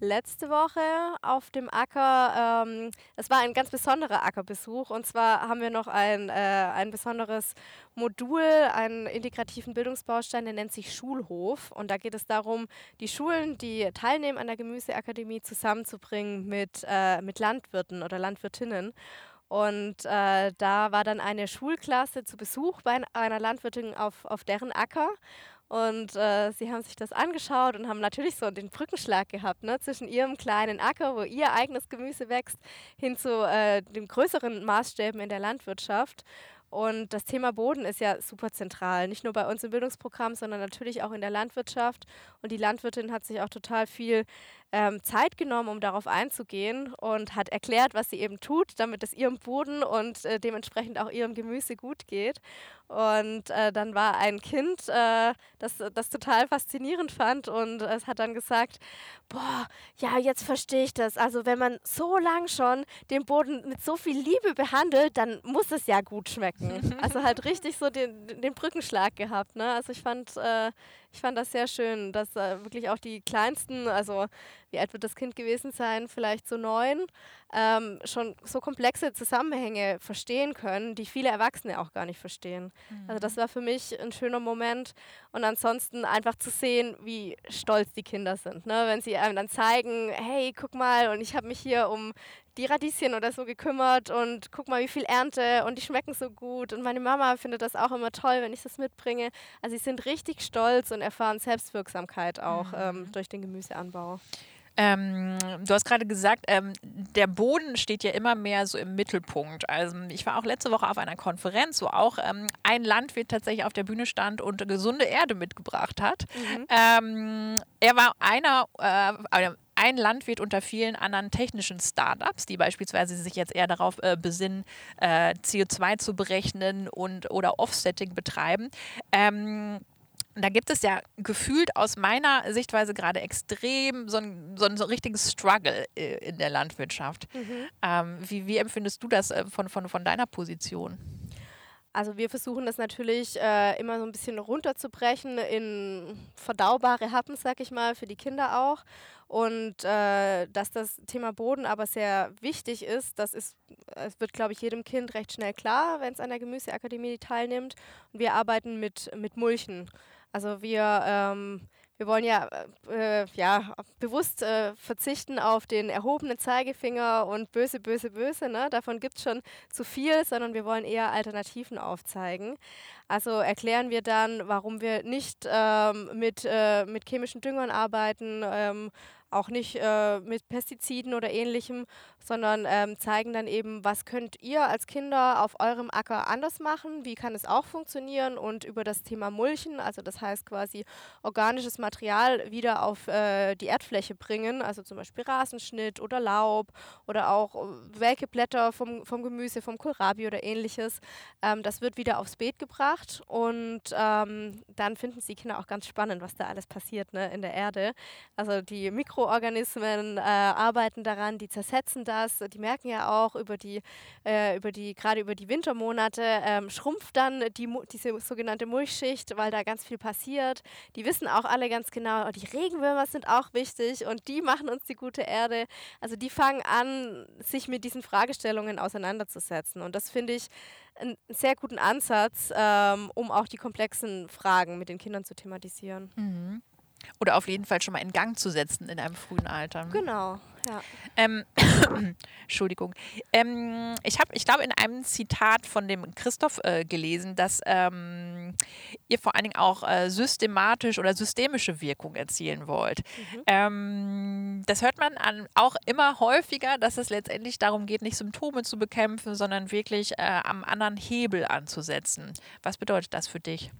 letzte Woche auf dem Acker. Ähm, es war ein ganz besonderer Ackerbesuch und zwar haben wir noch ein, äh, ein besonderes Modul, einen integrativen Bildungsbaustein, der nennt sich Schulhof. Und da geht es darum, die Schulen, die teilnehmen an der Gemüseakademie, zusammenzubringen mit, äh, mit Landwirten oder Landwirtinnen. Und äh, da war dann eine Schulklasse zu Besuch bei einer Landwirtin auf, auf deren Acker. Und äh, sie haben sich das angeschaut und haben natürlich so den Brückenschlag gehabt ne, zwischen ihrem kleinen Acker, wo ihr eigenes Gemüse wächst, hin zu äh, den größeren Maßstäben in der Landwirtschaft. Und das Thema Boden ist ja super zentral, nicht nur bei uns im Bildungsprogramm, sondern natürlich auch in der Landwirtschaft. Und die Landwirtin hat sich auch total viel ähm, Zeit genommen, um darauf einzugehen und hat erklärt, was sie eben tut, damit es ihrem Boden und äh, dementsprechend auch ihrem Gemüse gut geht. Und äh, dann war ein Kind, äh, das das total faszinierend fand und es hat dann gesagt, boah, ja, jetzt verstehe ich das. Also wenn man so lang schon den Boden mit so viel Liebe behandelt, dann muss es ja gut schmecken. also halt richtig so den, den Brückenschlag gehabt. Ne? Also ich fand, äh, ich fand das sehr schön, dass äh, wirklich auch die Kleinsten, also wie alt wird das Kind gewesen sein, vielleicht so neun, ähm, schon so komplexe Zusammenhänge verstehen können, die viele Erwachsene auch gar nicht verstehen. Mhm. Also das mhm. war für mich ein schöner Moment und ansonsten einfach zu sehen, wie stolz die Kinder sind, ne? wenn sie einem dann zeigen, hey, guck mal, und ich habe mich hier um die Radieschen oder so gekümmert und guck mal, wie viel Ernte und die schmecken so gut. Und meine Mama findet das auch immer toll, wenn ich das mitbringe. Also sie sind richtig stolz und erfahren Selbstwirksamkeit auch mhm. ähm, durch den Gemüseanbau. Ähm, du hast gerade gesagt, ähm, der Boden steht ja immer mehr so im Mittelpunkt. Also ich war auch letzte Woche auf einer Konferenz, wo auch ähm, ein Landwirt tatsächlich auf der Bühne stand und gesunde Erde mitgebracht hat. Mhm. Ähm, er war einer, äh, ein Landwirt unter vielen anderen technischen Startups, die beispielsweise sich jetzt eher darauf äh, besinnen, äh, CO2 zu berechnen und oder Offsetting betreiben. Ähm, da gibt es ja gefühlt aus meiner Sichtweise gerade extrem so ein, so ein, so richtiges Struggle äh, in der Landwirtschaft. Mhm. Ähm, wie, wie, empfindest du das äh, von, von, von deiner Position? Also wir versuchen das natürlich äh, immer so ein bisschen runterzubrechen in verdaubare Happen, sag ich mal, für die Kinder auch. Und äh, dass das Thema Boden aber sehr wichtig ist, das ist, es wird, glaube ich, jedem Kind recht schnell klar, wenn es an der Gemüseakademie teilnimmt. Und wir arbeiten mit, mit Mulchen. Also wir, ähm, wir wollen ja, äh, ja bewusst äh, verzichten auf den erhobenen Zeigefinger und böse, böse, böse. Ne? Davon gibt es schon zu viel, sondern wir wollen eher Alternativen aufzeigen. Also erklären wir dann, warum wir nicht ähm, mit, äh, mit chemischen Düngern arbeiten, ähm, auch nicht äh, mit Pestiziden oder ähnlichem, sondern ähm, zeigen dann eben, was könnt ihr als Kinder auf eurem Acker anders machen, wie kann es auch funktionieren und über das Thema Mulchen, also das heißt quasi organisches Material wieder auf äh, die Erdfläche bringen, also zum Beispiel Rasenschnitt oder Laub oder auch äh, welke Blätter vom, vom Gemüse, vom Kohlrabi oder ähnliches. Ähm, das wird wieder aufs Beet gebracht und ähm, dann finden es die Kinder auch ganz spannend, was da alles passiert ne, in der Erde. Also die Mikroorganismen äh, arbeiten daran, die zersetzen das. Die merken ja auch über die, äh, über die gerade über die Wintermonate ähm, schrumpft dann die, diese sogenannte Mulchschicht, weil da ganz viel passiert. Die wissen auch alle ganz genau, die Regenwürmer sind auch wichtig und die machen uns die gute Erde. Also die fangen an, sich mit diesen Fragestellungen auseinanderzusetzen. Und das finde ich einen sehr guten Ansatz, ähm, um auch die komplexen Fragen mit den Kindern zu thematisieren. Mhm. Oder auf jeden Fall schon mal in Gang zu setzen in einem frühen Alter. Genau, ja. Ähm, Entschuldigung. Ähm, ich habe, ich glaube, in einem Zitat von dem Christoph äh, gelesen, dass ähm, ihr vor allen Dingen auch äh, systematisch oder systemische Wirkung erzielen wollt. Mhm. Ähm, das hört man an, auch immer häufiger, dass es letztendlich darum geht, nicht Symptome zu bekämpfen, sondern wirklich äh, am anderen Hebel anzusetzen. Was bedeutet das für dich?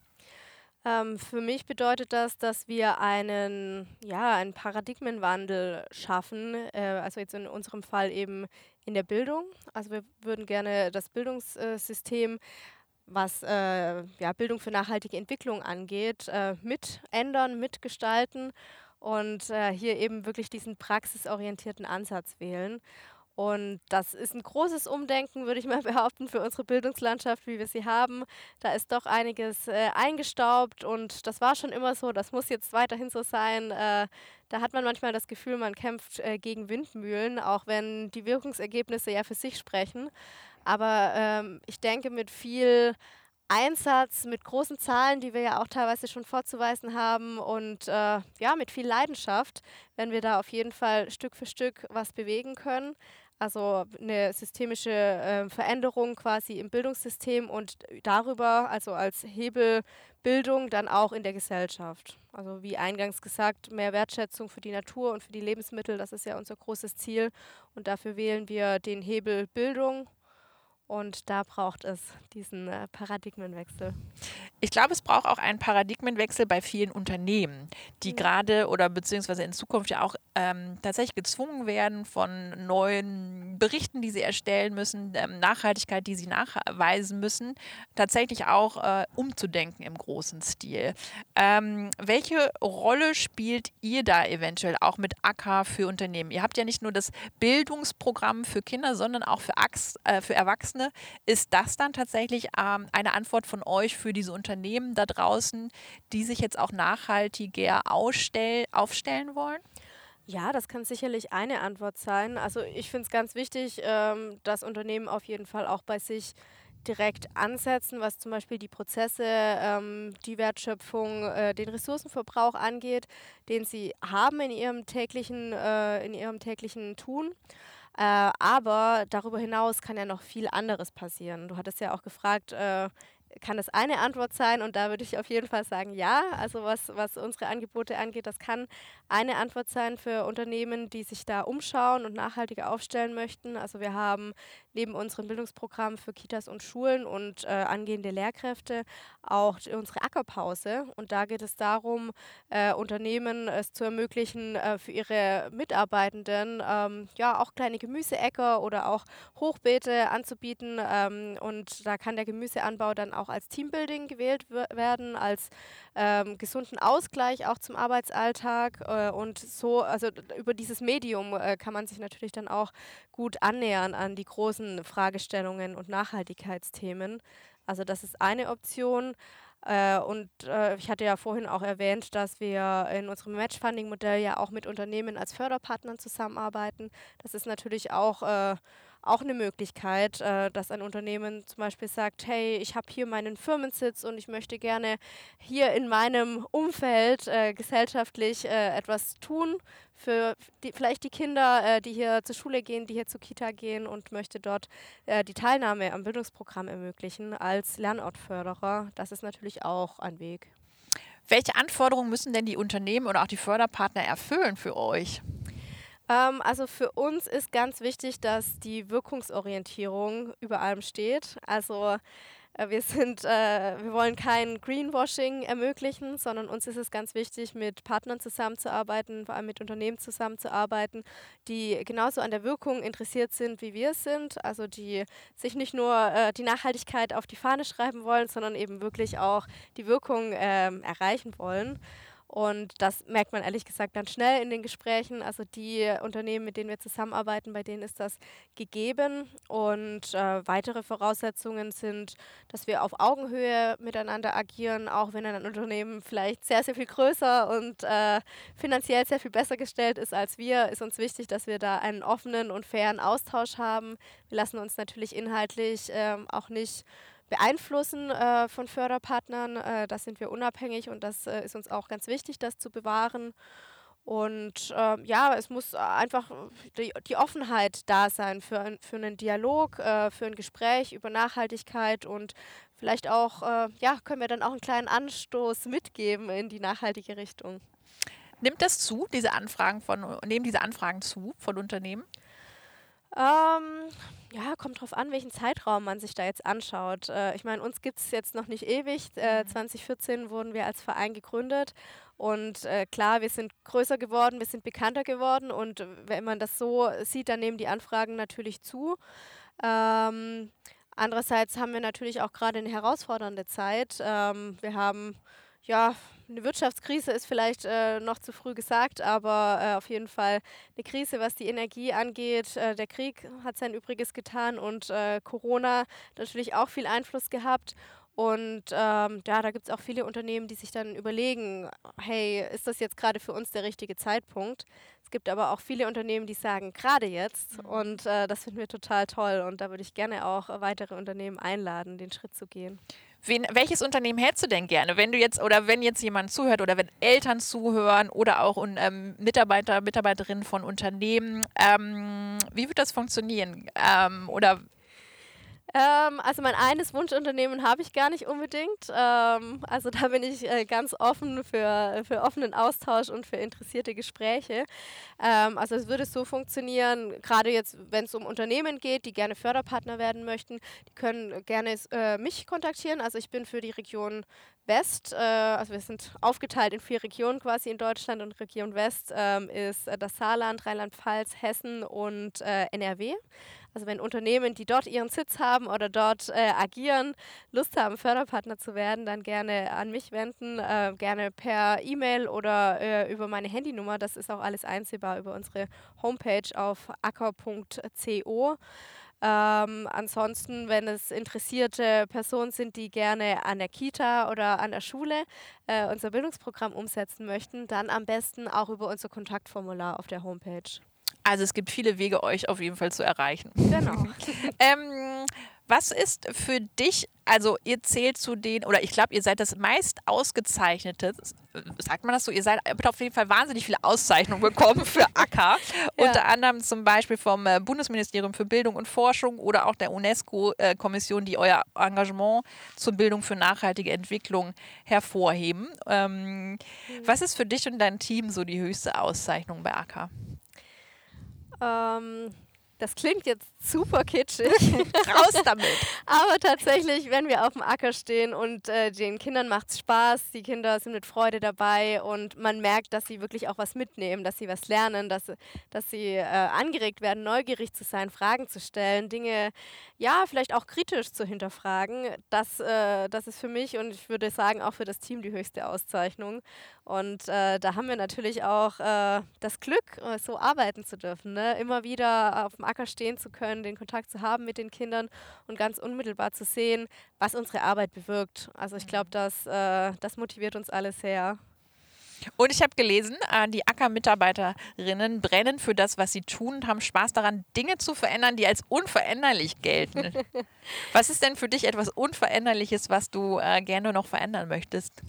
Ähm, für mich bedeutet das, dass wir einen, ja, einen Paradigmenwandel schaffen, äh, also jetzt in unserem Fall eben in der Bildung. Also wir würden gerne das Bildungssystem, was äh, ja, Bildung für nachhaltige Entwicklung angeht, äh, mit ändern, mitgestalten und äh, hier eben wirklich diesen praxisorientierten Ansatz wählen. Und das ist ein großes Umdenken, würde ich mal behaupten, für unsere Bildungslandschaft, wie wir sie haben. Da ist doch einiges äh, eingestaubt und das war schon immer so, das muss jetzt weiterhin so sein. Äh, da hat man manchmal das Gefühl, man kämpft äh, gegen Windmühlen, auch wenn die Wirkungsergebnisse ja für sich sprechen. Aber ähm, ich denke, mit viel Einsatz, mit großen Zahlen, die wir ja auch teilweise schon vorzuweisen haben und äh, ja, mit viel Leidenschaft, wenn wir da auf jeden Fall Stück für Stück was bewegen können. Also eine systemische äh, Veränderung quasi im Bildungssystem und darüber, also als Hebelbildung, dann auch in der Gesellschaft. Also wie eingangs gesagt, mehr Wertschätzung für die Natur und für die Lebensmittel, das ist ja unser großes Ziel. Und dafür wählen wir den Hebel Bildung und da braucht es diesen äh, Paradigmenwechsel. Ich glaube, es braucht auch einen Paradigmenwechsel bei vielen Unternehmen, die mhm. gerade oder beziehungsweise in Zukunft ja auch ähm, tatsächlich gezwungen werden von neuen Berichten, die sie erstellen müssen, ähm, Nachhaltigkeit, die sie nachweisen müssen, tatsächlich auch äh, umzudenken im großen Stil. Ähm, welche Rolle spielt ihr da eventuell auch mit AK für Unternehmen? Ihr habt ja nicht nur das Bildungsprogramm für Kinder, sondern auch für, Ax äh, für Erwachsene Erwachsene. Ist das dann tatsächlich ähm, eine Antwort von euch für diese Unternehmen da draußen, die sich jetzt auch nachhaltiger aufstellen wollen? Ja, das kann sicherlich eine Antwort sein. Also ich finde es ganz wichtig, ähm, dass Unternehmen auf jeden Fall auch bei sich direkt ansetzen, was zum Beispiel die Prozesse, ähm, die Wertschöpfung, äh, den Ressourcenverbrauch angeht, den sie haben in ihrem täglichen, äh, in ihrem täglichen Tun. Äh, aber darüber hinaus kann ja noch viel anderes passieren. Du hattest ja auch gefragt, äh, kann das eine Antwort sein und da würde ich auf jeden Fall sagen, ja. Also was, was unsere Angebote angeht, das kann eine Antwort sein für Unternehmen, die sich da umschauen und nachhaltiger aufstellen möchten. Also wir haben neben unserem Bildungsprogramm für Kitas und Schulen und äh, angehende Lehrkräfte auch unsere Ackerpause. Und da geht es darum, äh, Unternehmen es zu ermöglichen, äh, für ihre Mitarbeitenden ähm, ja auch kleine Gemüseäcker oder auch Hochbeete anzubieten. Ähm, und da kann der Gemüseanbau dann auch als Teambuilding gewählt werden, als ähm, gesunden Ausgleich auch zum Arbeitsalltag. Äh, und so, also über dieses Medium äh, kann man sich natürlich dann auch gut annähern an die großen Fragestellungen und Nachhaltigkeitsthemen. Also das ist eine Option. Äh, und äh, ich hatte ja vorhin auch erwähnt, dass wir in unserem Matchfunding-Modell ja auch mit Unternehmen als Förderpartnern zusammenarbeiten. Das ist natürlich auch äh, auch eine Möglichkeit, äh, dass ein Unternehmen zum Beispiel sagt, hey, ich habe hier meinen Firmensitz und ich möchte gerne hier in meinem Umfeld äh, gesellschaftlich äh, etwas tun für die, vielleicht die Kinder, äh, die hier zur Schule gehen, die hier zur Kita gehen und möchte dort äh, die Teilnahme am Bildungsprogramm ermöglichen als Lernortförderer. Das ist natürlich auch ein Weg. Welche Anforderungen müssen denn die Unternehmen oder auch die Förderpartner erfüllen für euch? Ähm, also für uns ist ganz wichtig, dass die Wirkungsorientierung über allem steht. Also äh, wir sind, äh, wir wollen kein Greenwashing ermöglichen, sondern uns ist es ganz wichtig, mit Partnern zusammenzuarbeiten, vor allem mit Unternehmen zusammenzuarbeiten, die genauso an der Wirkung interessiert sind, wie wir es sind. Also die sich nicht nur äh, die Nachhaltigkeit auf die Fahne schreiben wollen, sondern eben wirklich auch die Wirkung ähm, erreichen wollen. Und das merkt man ehrlich gesagt ganz schnell in den Gesprächen. Also die Unternehmen, mit denen wir zusammenarbeiten, bei denen ist das gegeben. Und äh, weitere Voraussetzungen sind, dass wir auf Augenhöhe miteinander agieren, auch wenn ein Unternehmen vielleicht sehr, sehr viel größer und äh, finanziell sehr viel besser gestellt ist als wir, ist uns wichtig, dass wir da einen offenen und fairen Austausch haben. Wir lassen uns natürlich inhaltlich äh, auch nicht beeinflussen äh, von Förderpartnern. Äh, da sind wir unabhängig und das äh, ist uns auch ganz wichtig, das zu bewahren. Und äh, ja, es muss einfach die, die, Offenheit da sein für, ein, für einen Dialog, äh, für ein Gespräch über Nachhaltigkeit und vielleicht auch, äh, ja, können wir dann auch einen kleinen Anstoß mitgeben in die nachhaltige Richtung. Nimmt das zu, diese Anfragen von, nehmen diese Anfragen zu von Unternehmen? Ähm, ja, kommt drauf an, welchen Zeitraum man sich da jetzt anschaut. Äh, ich meine, uns gibt es jetzt noch nicht ewig. Äh, 2014 mhm. wurden wir als Verein gegründet. Und äh, klar, wir sind größer geworden, wir sind bekannter geworden. Und wenn man das so sieht, dann nehmen die Anfragen natürlich zu. Ähm, andererseits haben wir natürlich auch gerade eine herausfordernde Zeit. Ähm, wir haben ja, eine Wirtschaftskrise ist vielleicht äh, noch zu früh gesagt, aber äh, auf jeden Fall eine Krise, was die Energie angeht. Äh, der Krieg hat sein Übriges getan und äh, Corona natürlich auch viel Einfluss gehabt. Und ähm, ja, da gibt es auch viele Unternehmen, die sich dann überlegen, hey, ist das jetzt gerade für uns der richtige Zeitpunkt? Es gibt aber auch viele Unternehmen, die sagen, gerade jetzt. Mhm. Und äh, das finden wir total toll. Und da würde ich gerne auch weitere Unternehmen einladen, den Schritt zu gehen. Wen, welches Unternehmen hättest du denn gerne, wenn du jetzt oder wenn jetzt jemand zuhört oder wenn Eltern zuhören oder auch ähm, Mitarbeiter, Mitarbeiterinnen von Unternehmen? Ähm, wie wird das funktionieren? Ähm, oder ähm, also mein eines Wunschunternehmen habe ich gar nicht unbedingt. Ähm, also da bin ich äh, ganz offen für, für offenen Austausch und für interessierte Gespräche. Ähm, also es würde so funktionieren, gerade jetzt, wenn es um Unternehmen geht, die gerne Förderpartner werden möchten, die können gerne äh, mich kontaktieren. Also ich bin für die Region West, äh, also wir sind aufgeteilt in vier Regionen quasi in Deutschland und Region West ähm, ist äh, das Saarland, Rheinland-Pfalz, Hessen und äh, NRW. Also wenn Unternehmen, die dort ihren Sitz haben oder dort äh, agieren, Lust haben, Förderpartner zu werden, dann gerne an mich wenden, äh, gerne per E-Mail oder äh, über meine Handynummer. Das ist auch alles einsehbar über unsere Homepage auf acker.co. Ähm, ansonsten, wenn es interessierte Personen sind, die gerne an der Kita oder an der Schule äh, unser Bildungsprogramm umsetzen möchten, dann am besten auch über unser Kontaktformular auf der Homepage. Also es gibt viele Wege, euch auf jeden Fall zu erreichen. Genau. ähm, was ist für dich, also ihr zählt zu den, oder ich glaube, ihr seid das meist ausgezeichnete, sagt man das so, ihr seid, habt auf jeden Fall wahnsinnig viele Auszeichnungen bekommen für Acker. ja. Unter anderem zum Beispiel vom äh, Bundesministerium für Bildung und Forschung oder auch der UNESCO-Kommission, die euer Engagement zur Bildung für nachhaltige Entwicklung hervorheben. Ähm, mhm. Was ist für dich und dein Team so die höchste Auszeichnung bei Acker? Ähm, das klingt jetzt super kitschig. Raus damit. Aber tatsächlich, wenn wir auf dem Acker stehen und äh, den Kindern macht es Spaß, die Kinder sind mit Freude dabei und man merkt, dass sie wirklich auch was mitnehmen, dass sie was lernen, dass, dass sie äh, angeregt werden, neugierig zu sein, Fragen zu stellen, Dinge, ja, vielleicht auch kritisch zu hinterfragen. Das, äh, das ist für mich und ich würde sagen auch für das Team die höchste Auszeichnung. Und äh, da haben wir natürlich auch äh, das Glück, äh, so arbeiten zu dürfen, ne? immer wieder auf dem Acker stehen zu können den Kontakt zu haben mit den Kindern und ganz unmittelbar zu sehen, was unsere Arbeit bewirkt. Also ich glaube, das, äh, das motiviert uns alle sehr. Und ich habe gelesen, äh, die Acker-Mitarbeiterinnen brennen für das, was sie tun und haben Spaß daran, Dinge zu verändern, die als unveränderlich gelten. was ist denn für dich etwas Unveränderliches, was du äh, gerne noch verändern möchtest?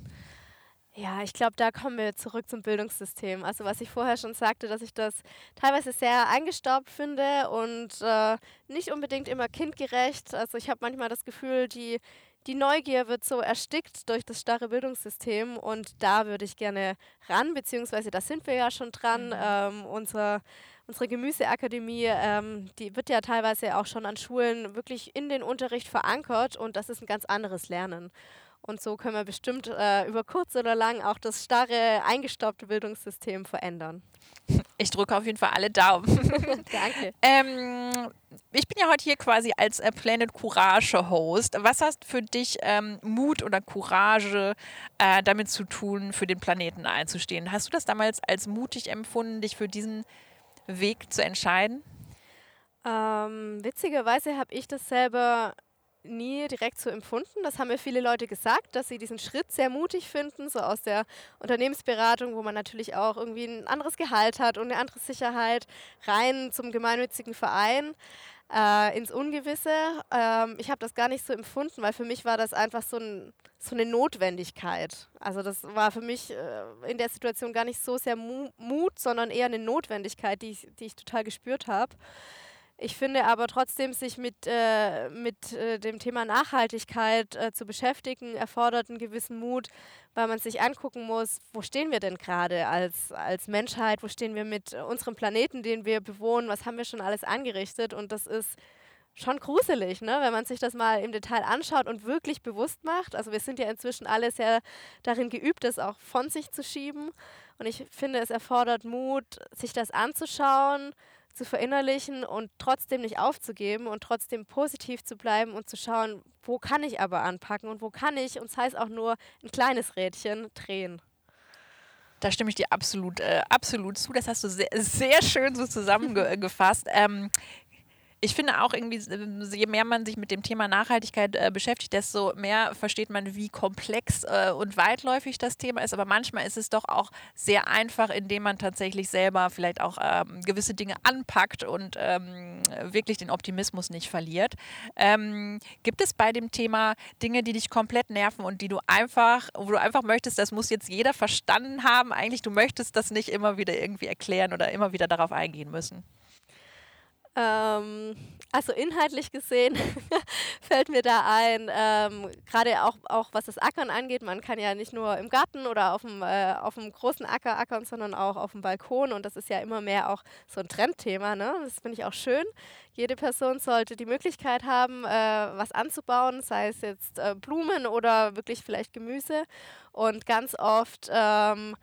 Ja, ich glaube, da kommen wir zurück zum Bildungssystem. Also was ich vorher schon sagte, dass ich das teilweise sehr eingestaubt finde und äh, nicht unbedingt immer kindgerecht. Also ich habe manchmal das Gefühl, die, die Neugier wird so erstickt durch das starre Bildungssystem und da würde ich gerne ran, beziehungsweise da sind wir ja schon dran. Mhm. Ähm, unser unsere Gemüseakademie, ähm, die wird ja teilweise auch schon an Schulen wirklich in den Unterricht verankert und das ist ein ganz anderes Lernen. Und so können wir bestimmt äh, über kurz oder lang auch das starre, eingestaubte Bildungssystem verändern. Ich drücke auf jeden Fall alle Daumen. Danke. Ähm, ich bin ja heute hier quasi als äh, Planet Courage Host. Was hast für dich ähm, Mut oder Courage äh, damit zu tun, für den Planeten einzustehen? Hast du das damals als mutig empfunden, dich für diesen Weg zu entscheiden? Ähm, witzigerweise habe ich das selber nie direkt so empfunden. Das haben mir viele Leute gesagt, dass sie diesen Schritt sehr mutig finden, so aus der Unternehmensberatung, wo man natürlich auch irgendwie ein anderes Gehalt hat und eine andere Sicherheit, rein zum gemeinnützigen Verein. Äh, ins Ungewisse. Ähm, ich habe das gar nicht so empfunden, weil für mich war das einfach so, ein, so eine Notwendigkeit. Also das war für mich äh, in der Situation gar nicht so sehr Mu Mut, sondern eher eine Notwendigkeit, die ich, die ich total gespürt habe. Ich finde aber trotzdem, sich mit, äh, mit äh, dem Thema Nachhaltigkeit äh, zu beschäftigen, erfordert einen gewissen Mut, weil man sich angucken muss, wo stehen wir denn gerade als, als Menschheit, wo stehen wir mit unserem Planeten, den wir bewohnen, was haben wir schon alles angerichtet und das ist schon gruselig, ne? wenn man sich das mal im Detail anschaut und wirklich bewusst macht. Also wir sind ja inzwischen alle sehr darin geübt, das auch von sich zu schieben und ich finde, es erfordert Mut, sich das anzuschauen, zu verinnerlichen und trotzdem nicht aufzugeben und trotzdem positiv zu bleiben und zu schauen, wo kann ich aber anpacken und wo kann ich, und das heißt auch nur ein kleines Rädchen, drehen. Da stimme ich dir absolut, äh, absolut zu. Das hast du sehr, sehr schön so zusammengefasst. ähm, ich finde auch irgendwie, je mehr man sich mit dem Thema Nachhaltigkeit äh, beschäftigt, desto mehr versteht man, wie komplex äh, und weitläufig das Thema ist. Aber manchmal ist es doch auch sehr einfach, indem man tatsächlich selber vielleicht auch ähm, gewisse Dinge anpackt und ähm, wirklich den Optimismus nicht verliert. Ähm, gibt es bei dem Thema Dinge, die dich komplett nerven und die du einfach, wo du einfach möchtest, das muss jetzt jeder verstanden haben, eigentlich du möchtest das nicht immer wieder irgendwie erklären oder immer wieder darauf eingehen müssen? Ähm, also inhaltlich gesehen fällt mir da ein, ähm, gerade auch, auch was das Ackern angeht, man kann ja nicht nur im Garten oder auf dem, äh, auf dem großen Acker ackern, sondern auch auf dem Balkon und das ist ja immer mehr auch so ein Trendthema. Ne? Das finde ich auch schön. Jede Person sollte die Möglichkeit haben, äh, was anzubauen, sei es jetzt äh, Blumen oder wirklich vielleicht Gemüse. Und ganz oft ähm,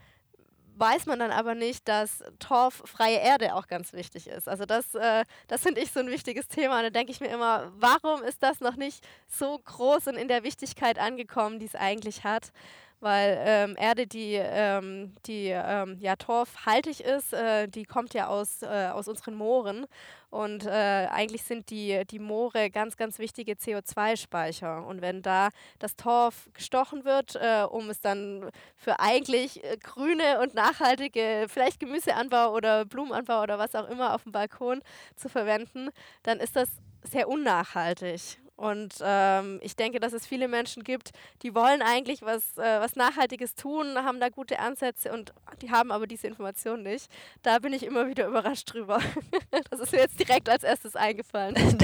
weiß man dann aber nicht, dass torffreie Erde auch ganz wichtig ist. Also das, äh, das finde ich so ein wichtiges Thema. Und da denke ich mir immer, warum ist das noch nicht so groß und in der Wichtigkeit angekommen, die es eigentlich hat? Weil ähm, Erde, die, ähm, die ähm, ja, torfhaltig ist, äh, die kommt ja aus, äh, aus unseren Mooren. Und äh, eigentlich sind die, die Moore ganz, ganz wichtige CO2-Speicher. Und wenn da das Torf gestochen wird, äh, um es dann für eigentlich äh, grüne und nachhaltige, vielleicht Gemüseanbau oder Blumenanbau oder was auch immer auf dem Balkon zu verwenden, dann ist das sehr unnachhaltig. Und ähm, ich denke, dass es viele Menschen gibt, die wollen eigentlich was, äh, was Nachhaltiges tun, haben da gute Ansätze und die haben aber diese Information nicht. Da bin ich immer wieder überrascht drüber. das ist mir jetzt direkt als erstes eingefallen.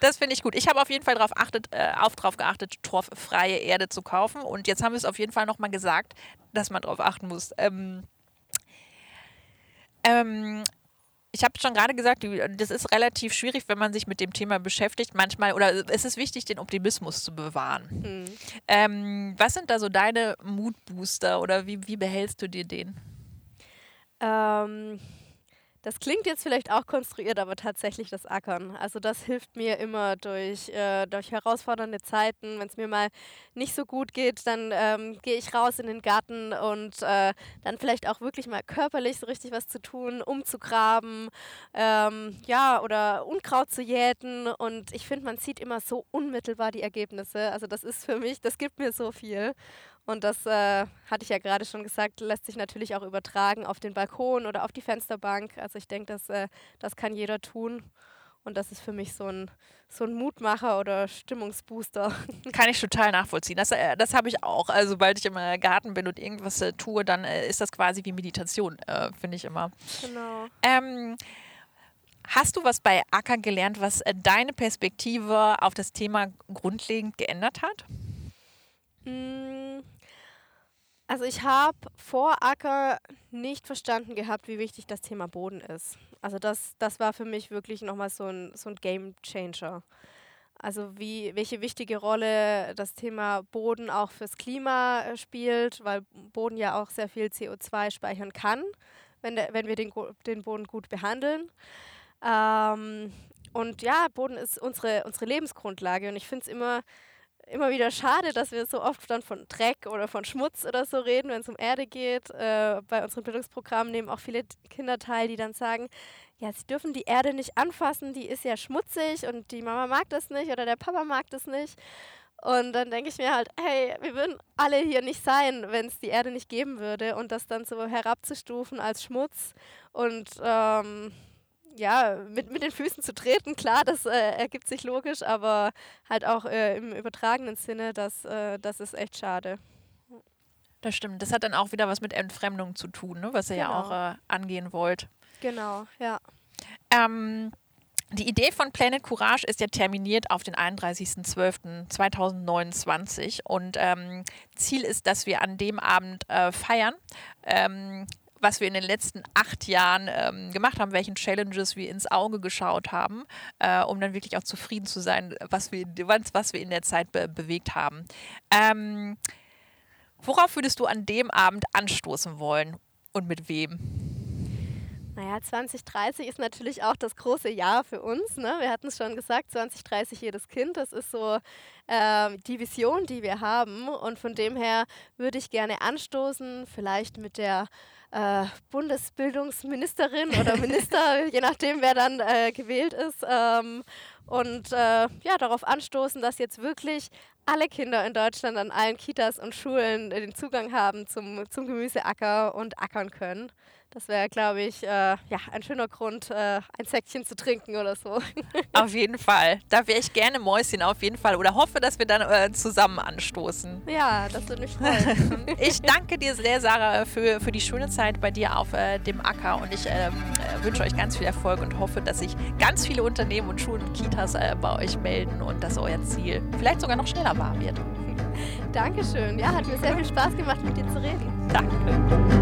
das, finde ich gut. Ich habe auf jeden Fall darauf äh, auf drauf geachtet, torffreie Erde zu kaufen. Und jetzt haben wir es auf jeden Fall nochmal gesagt, dass man darauf achten muss. Ähm, ähm, ich habe schon gerade gesagt, das ist relativ schwierig, wenn man sich mit dem Thema beschäftigt. Manchmal, oder es ist wichtig, den Optimismus zu bewahren. Mhm. Ähm, was sind da so deine Mutbooster oder wie, wie behältst du dir den? Ähm, das klingt jetzt vielleicht auch konstruiert, aber tatsächlich das Ackern. Also das hilft mir immer durch, äh, durch herausfordernde Zeiten. Wenn es mir mal nicht so gut geht, dann ähm, gehe ich raus in den Garten und äh, dann vielleicht auch wirklich mal körperlich so richtig was zu tun, umzugraben, ähm, ja, oder Unkraut zu jäten. Und ich finde, man sieht immer so unmittelbar die Ergebnisse. Also das ist für mich, das gibt mir so viel. Und das äh, hatte ich ja gerade schon gesagt, lässt sich natürlich auch übertragen auf den Balkon oder auf die Fensterbank. Also ich denke, das, äh, das kann jeder tun. Und das ist für mich so ein, so ein Mutmacher oder Stimmungsbooster. Kann ich total nachvollziehen. Das, äh, das habe ich auch. Also sobald ich im Garten bin und irgendwas äh, tue, dann äh, ist das quasi wie Meditation, äh, finde ich immer. Genau. Ähm, hast du was bei Acker gelernt, was äh, deine Perspektive auf das Thema grundlegend geändert hat? Mm, also ich habe vor Acker nicht verstanden gehabt, wie wichtig das Thema Boden ist. Also das, das war für mich wirklich nochmal so ein, so ein Game Changer. Also wie, welche wichtige Rolle das Thema Boden auch fürs Klima äh, spielt, weil Boden ja auch sehr viel CO2 speichern kann, wenn, der, wenn wir den, den Boden gut behandeln. Ähm, und ja, Boden ist unsere, unsere Lebensgrundlage und ich finde es immer immer wieder schade, dass wir so oft dann von Dreck oder von Schmutz oder so reden, wenn es um Erde geht. Äh, bei unseren Bildungsprogrammen nehmen auch viele Kinder teil, die dann sagen, ja, sie dürfen die Erde nicht anfassen, die ist ja schmutzig und die Mama mag das nicht oder der Papa mag das nicht. Und dann denke ich mir halt, hey, wir würden alle hier nicht sein, wenn es die Erde nicht geben würde und das dann so herabzustufen als Schmutz und ähm, ja, mit, mit den Füßen zu treten, klar, das äh, ergibt sich logisch, aber halt auch äh, im übertragenen Sinne, das, äh, das ist echt schade. Das stimmt. Das hat dann auch wieder was mit Entfremdung zu tun, ne? was ihr genau. ja auch äh, angehen wollt. Genau, ja. Ähm, die Idee von Planet Courage ist ja terminiert auf den 31.12.2029 und ähm, Ziel ist, dass wir an dem Abend äh, feiern. Ähm, was wir in den letzten acht Jahren ähm, gemacht haben, welchen Challenges wir ins Auge geschaut haben, äh, um dann wirklich auch zufrieden zu sein, was wir, was wir in der Zeit be bewegt haben. Ähm, worauf würdest du an dem Abend anstoßen wollen und mit wem? Naja, 2030 ist natürlich auch das große Jahr für uns. Ne? Wir hatten es schon gesagt, 2030 jedes Kind. Das ist so äh, die Vision, die wir haben. Und von dem her würde ich gerne anstoßen, vielleicht mit der äh, Bundesbildungsministerin oder Minister, je nachdem, wer dann äh, gewählt ist. Ähm, und äh, ja, darauf anstoßen, dass jetzt wirklich alle Kinder in Deutschland an allen Kitas und Schulen den Zugang haben zum, zum Gemüseacker und ackern können. Das wäre, glaube ich, äh, ja, ein schöner Grund, äh, ein Säckchen zu trinken oder so. Auf jeden Fall. Da wäre ich gerne Mäuschen, auf jeden Fall. Oder hoffe, dass wir dann äh, zusammen anstoßen. Ja, das würde mich freuen. ich danke dir sehr, Sarah, für, für die schöne Zeit bei dir auf äh, dem Acker. Und ich ähm, äh, wünsche euch ganz viel Erfolg und hoffe, dass sich ganz viele Unternehmen und Schulen und Kitas äh, bei euch melden und dass euer Ziel vielleicht sogar noch schneller wahr wird. Dankeschön. Ja, hat mir sehr viel Spaß gemacht, mit dir zu reden. Danke.